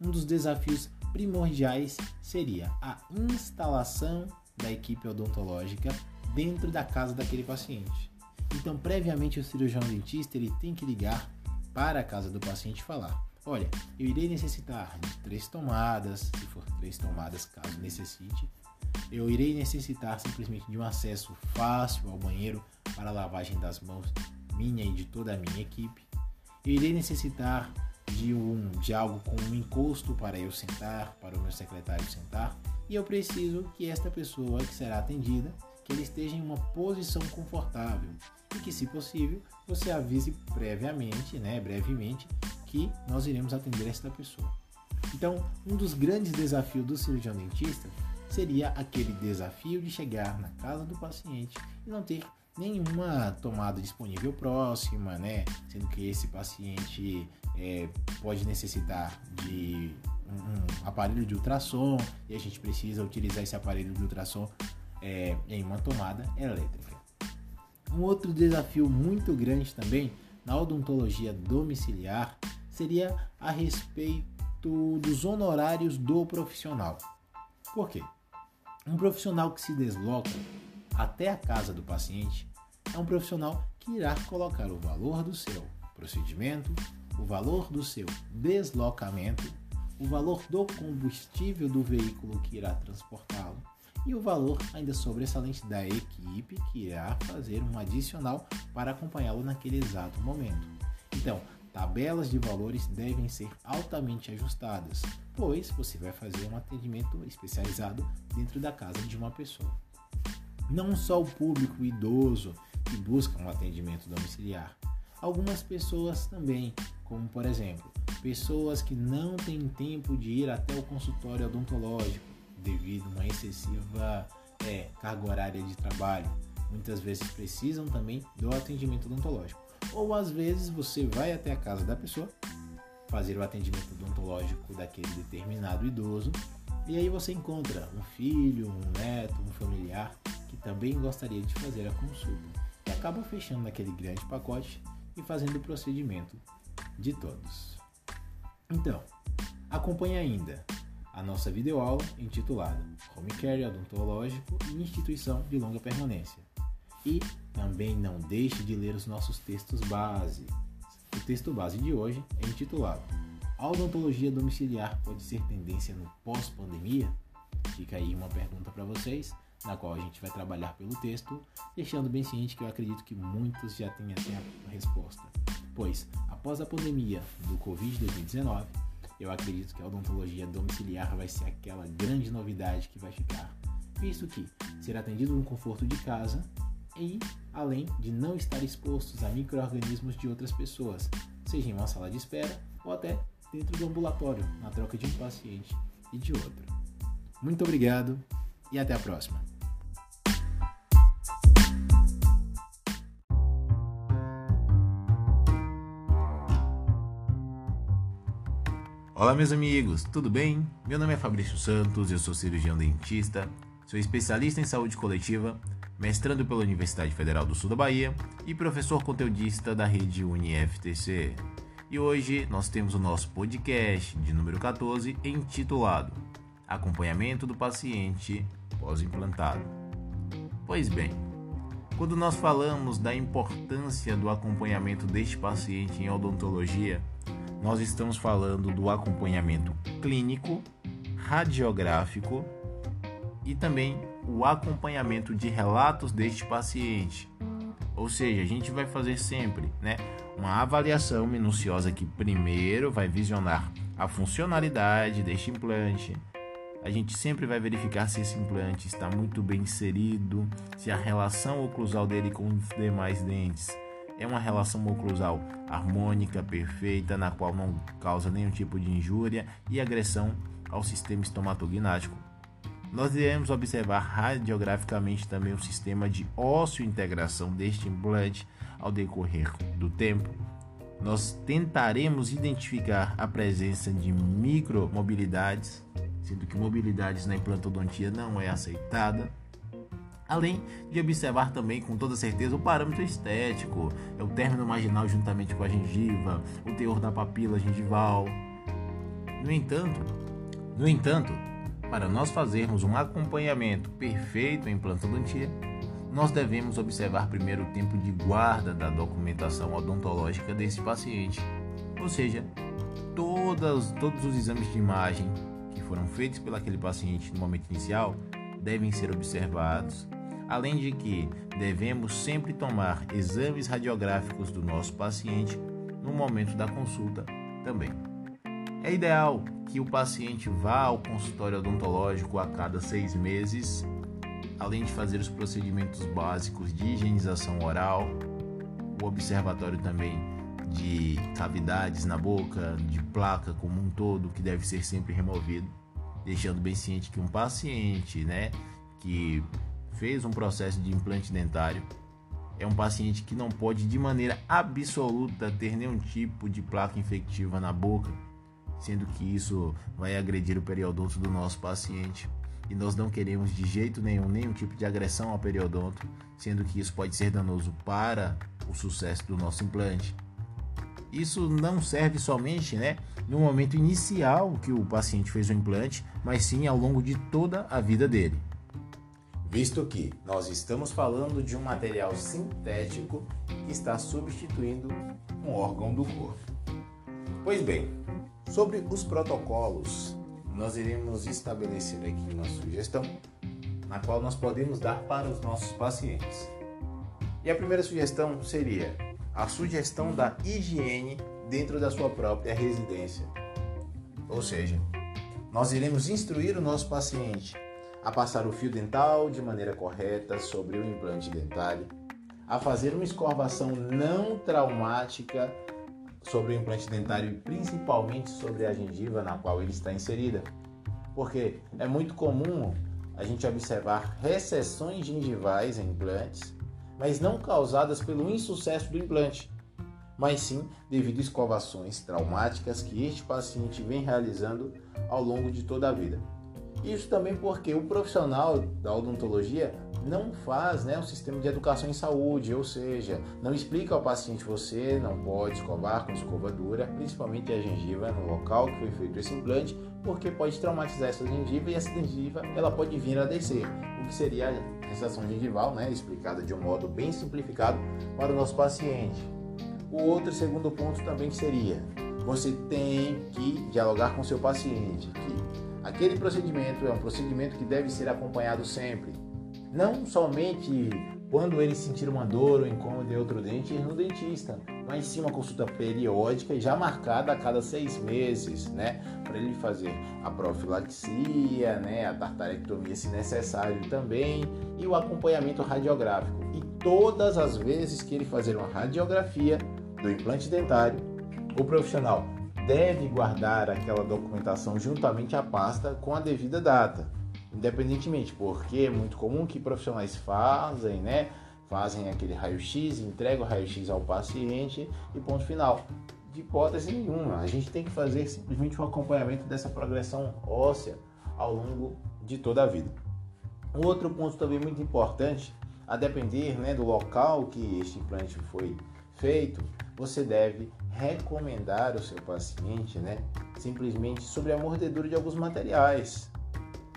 um dos desafios primordiais seria a instalação da equipe odontológica dentro da casa daquele paciente. Então, previamente, o cirurgião dentista ele tem que ligar para a casa do paciente e falar: Olha, eu irei necessitar de três tomadas, se for três tomadas, caso necessite. Eu irei necessitar simplesmente de um acesso fácil ao banheiro para a lavagem das mãos minha e de toda a minha equipe. Eu irei necessitar de, um, de algo com um encosto para eu sentar, para o meu secretário sentar, e eu preciso que esta pessoa que será atendida, que ele esteja em uma posição confortável e que, se possível, você avise previamente, né, brevemente, que nós iremos atender esta pessoa. Então, um dos grandes desafios do cirurgião dentista seria aquele desafio de chegar na casa do paciente e não ter nenhuma tomada disponível próxima, né? Sendo que esse paciente é, pode necessitar de um, aparelho de ultrassom e a gente precisa utilizar esse aparelho de ultrassom é, em uma tomada elétrica. Um outro desafio muito grande também na odontologia domiciliar seria a respeito dos honorários do profissional. Por quê? Um profissional que se desloca até a casa do paciente é um profissional que irá colocar o valor do seu procedimento, o valor do seu deslocamento, o valor do combustível do veículo que irá transportá-lo e o valor ainda sobressalente da equipe que irá fazer um adicional para acompanhá-lo naquele exato momento. Então, tabelas de valores devem ser altamente ajustadas, pois você vai fazer um atendimento especializado dentro da casa de uma pessoa. Não só o público idoso que busca um atendimento domiciliar, algumas pessoas também, como por exemplo, pessoas que não têm tempo de ir até o consultório odontológico devido a uma excessiva é, carga horária de trabalho, muitas vezes precisam também do atendimento odontológico. Ou às vezes você vai até a casa da pessoa fazer o atendimento odontológico daquele determinado idoso e aí você encontra um filho, um neto, um familiar que também gostaria de fazer a consulta e acabam fechando naquele grande pacote e fazendo o procedimento de todos. Então, acompanhe ainda a nossa videoaula intitulada Home Care Odontológico e Instituição de Longa Permanência. E também não deixe de ler os nossos textos base. O texto base de hoje é intitulado a odontologia domiciliar pode ser tendência no pós-pandemia? Fica aí uma pergunta para vocês, na qual a gente vai trabalhar pelo texto, deixando bem ciente que eu acredito que muitos já têm até a resposta. Pois, após a pandemia do Covid-2019, eu acredito que a odontologia domiciliar vai ser aquela grande novidade que vai ficar, visto que será atendido no conforto de casa e além de não estar expostos a micro-organismos de outras pessoas, seja em uma sala de espera ou até dentro do ambulatório, na troca de um paciente e de outro. Muito obrigado e até a próxima. Olá, meus amigos, tudo bem? Meu nome é Fabrício Santos, eu sou cirurgião dentista, sou especialista em saúde coletiva, mestrando pela Universidade Federal do Sul da Bahia e professor conteudista da rede UniFTC. E hoje nós temos o nosso podcast de número 14 intitulado Acompanhamento do paciente pós-implantado. Pois bem, quando nós falamos da importância do acompanhamento deste paciente em odontologia, nós estamos falando do acompanhamento clínico, radiográfico e também o acompanhamento de relatos deste paciente, Ou seja, a gente vai fazer sempre, né, uma avaliação minuciosa que primeiro vai visionar a funcionalidade deste implante. A gente sempre vai verificar se esse implante está muito bem inserido, se a relação oclusal dele com os demais dentes é uma relação oclusal harmônica, perfeita, na qual não causa nenhum tipo de injúria e agressão ao sistema estomatognático. Nós iremos observar radiograficamente também o sistema de ósseo-integração deste implante ao decorrer do tempo. Nós tentaremos identificar a presença de micromobilidades, sendo que mobilidades na implantodontia não é aceitada além de observar também com toda certeza o parâmetro estético, é o término marginal juntamente com a gengiva, o teor da papila gengival. No entanto, no entanto, para nós fazermos um acompanhamento perfeito em plantodontia, nós devemos observar primeiro o tempo de guarda da documentação odontológica desse paciente, ou seja, todas, todos os exames de imagem que foram feitos pelo aquele paciente no momento inicial devem ser observados, além de que devemos sempre tomar exames radiográficos do nosso paciente no momento da consulta também. É ideal que o paciente vá ao consultório odontológico a cada seis meses, além de fazer os procedimentos básicos de higienização oral, o observatório também de cavidades na boca, de placa como um todo, que deve ser sempre removido, deixando bem ciente que um paciente, né, que fez um processo de implante dentário é um paciente que não pode de maneira absoluta ter nenhum tipo de placa infectiva na boca sendo que isso vai agredir o periodonto do nosso paciente. E nós não queremos de jeito nenhum nenhum tipo de agressão ao periodonto, sendo que isso pode ser danoso para o sucesso do nosso implante. Isso não serve somente, né, no momento inicial que o paciente fez o implante, mas sim ao longo de toda a vida dele. Visto que nós estamos falando de um material sintético que está substituindo um órgão do corpo. Pois bem, Sobre os protocolos, nós iremos estabelecer aqui uma sugestão na qual nós podemos dar para os nossos pacientes. E a primeira sugestão seria a sugestão da higiene dentro da sua própria residência. Ou seja, nós iremos instruir o nosso paciente a passar o fio dental de maneira correta sobre o implante dentário, a fazer uma escovação não traumática sobre o implante dentário e principalmente sobre a gengiva na qual ele está inserida. Porque é muito comum a gente observar recessões gengivais em implantes, mas não causadas pelo insucesso do implante, mas sim devido a escovações traumáticas que este paciente vem realizando ao longo de toda a vida. Isso também porque o profissional da odontologia não faz né, um sistema de educação em saúde, ou seja, não explica ao paciente você não pode escovar com escovadura, principalmente a gengiva no local que foi feito esse implante, porque pode traumatizar essa gengiva e essa gengiva ela pode vir a descer, o que seria a recessão gengival, né, explicada de um modo bem simplificado para o nosso paciente. O outro segundo ponto também seria, você tem que dialogar com seu paciente, que aquele procedimento é um procedimento que deve ser acompanhado sempre não somente quando ele sentir uma dor ou incômodo em outro dente, ir no dentista, mas sim uma consulta periódica e já marcada a cada seis meses, né? Para ele fazer a profilaxia, né? A tartarectomia se necessário também e o acompanhamento radiográfico. E todas as vezes que ele fazer uma radiografia do implante dentário, o profissional deve guardar aquela documentação juntamente à pasta com a devida data independentemente, porque é muito comum que profissionais fazem, né? Fazem aquele raio-x, entregam o raio-x ao paciente e ponto final. De hipótese nenhuma, a gente tem que fazer simplesmente um acompanhamento dessa progressão óssea ao longo de toda a vida. Outro ponto também muito importante, a depender né, do local que este implante foi feito, você deve recomendar ao seu paciente, né, simplesmente sobre a mordedura de alguns materiais.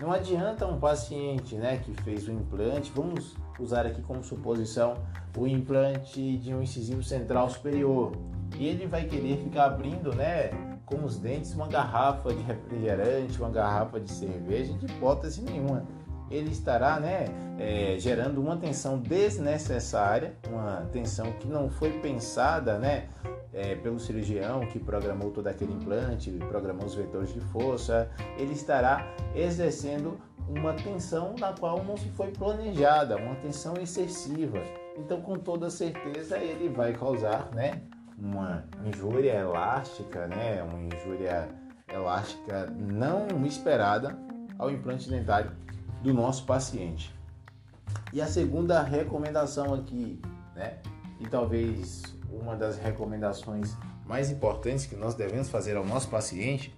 Não adianta um paciente né, que fez o implante, vamos usar aqui como suposição o implante de um incisivo central superior, e ele vai querer ficar abrindo né, com os dentes uma garrafa de refrigerante, uma garrafa de cerveja, de hipótese nenhuma. Ele estará né, é, gerando uma tensão desnecessária, uma tensão que não foi pensada né, é, pelo cirurgião que programou todo aquele implante, programou os vetores de força, ele estará exercendo uma tensão na qual não se foi planejada, uma tensão excessiva. Então, com toda certeza, ele vai causar né, uma injúria elástica, né, uma injúria elástica não esperada ao implante dentário do nosso paciente. E a segunda recomendação aqui, né, e talvez uma das recomendações mais importantes que nós devemos fazer ao nosso paciente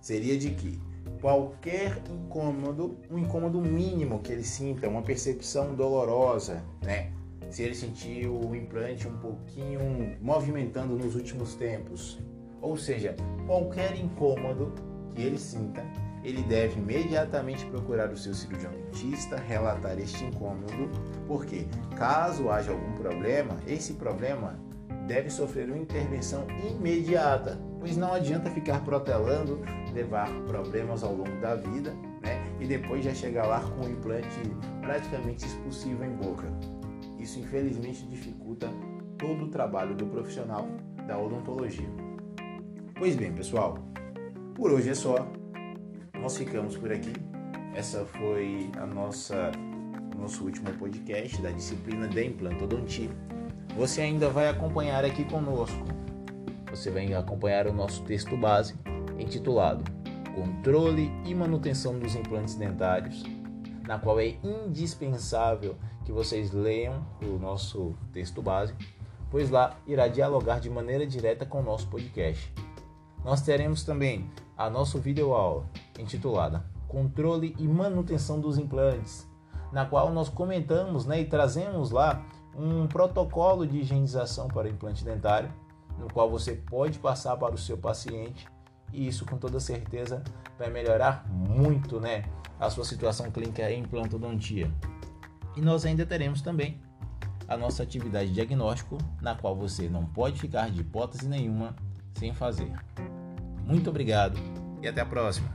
seria de que qualquer incômodo, um incômodo mínimo que ele sinta, uma percepção dolorosa, né? Se ele sentir o implante um pouquinho movimentando nos últimos tempos, ou seja, qualquer incômodo que ele sinta, ele deve imediatamente procurar o seu cirurgião dentista, relatar este incômodo, porque caso haja algum problema, esse problema deve sofrer uma intervenção imediata, pois não adianta ficar protelando, levar problemas ao longo da vida, né? E depois já chegar lá com o implante praticamente expulsivo em boca. Isso infelizmente dificulta todo o trabalho do profissional da odontologia. Pois bem, pessoal, por hoje é só. Nós ficamos por aqui. Essa foi a nossa nosso último podcast da disciplina de implantodontia. Você ainda vai acompanhar aqui conosco. Você vai acompanhar o nosso texto base intitulado Controle e manutenção dos implantes dentários, na qual é indispensável que vocês leiam o nosso texto base, pois lá irá dialogar de maneira direta com o nosso podcast. Nós teremos também a nossa videoaula intitulada Controle e Manutenção dos Implantes, na qual nós comentamos né, e trazemos lá um protocolo de higienização para implante dentário, no qual você pode passar para o seu paciente e isso com toda certeza vai melhorar muito né, a sua situação clínica em implantodontia. E nós ainda teremos também a nossa atividade de diagnóstico, na qual você não pode ficar de hipótese nenhuma sem fazer. Muito obrigado e até a próxima.